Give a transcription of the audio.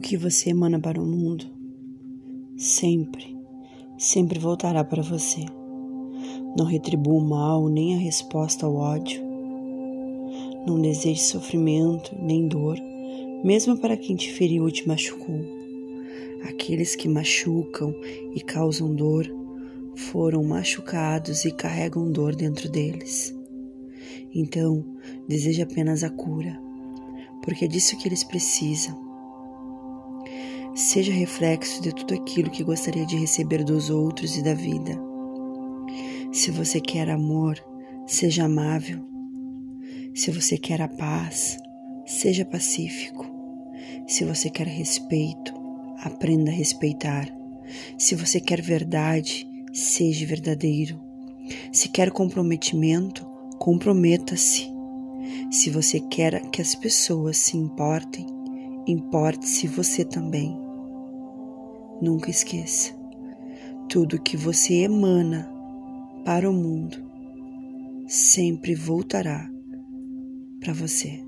que você emana para o mundo sempre, sempre voltará para você. Não retribua o mal nem a resposta ao ódio. Não deseje sofrimento nem dor, mesmo para quem te feriu ou te machucou. Aqueles que machucam e causam dor foram machucados e carregam dor dentro deles. Então, deseje apenas a cura, porque é disso que eles precisam. Seja reflexo de tudo aquilo que gostaria de receber dos outros e da vida. Se você quer amor, seja amável. Se você quer a paz, seja pacífico. Se você quer respeito, aprenda a respeitar. Se você quer verdade, seja verdadeiro. Se quer comprometimento, comprometa-se. Se você quer que as pessoas se importem, importe-se você também. Nunca esqueça: tudo que você emana para o mundo sempre voltará para você.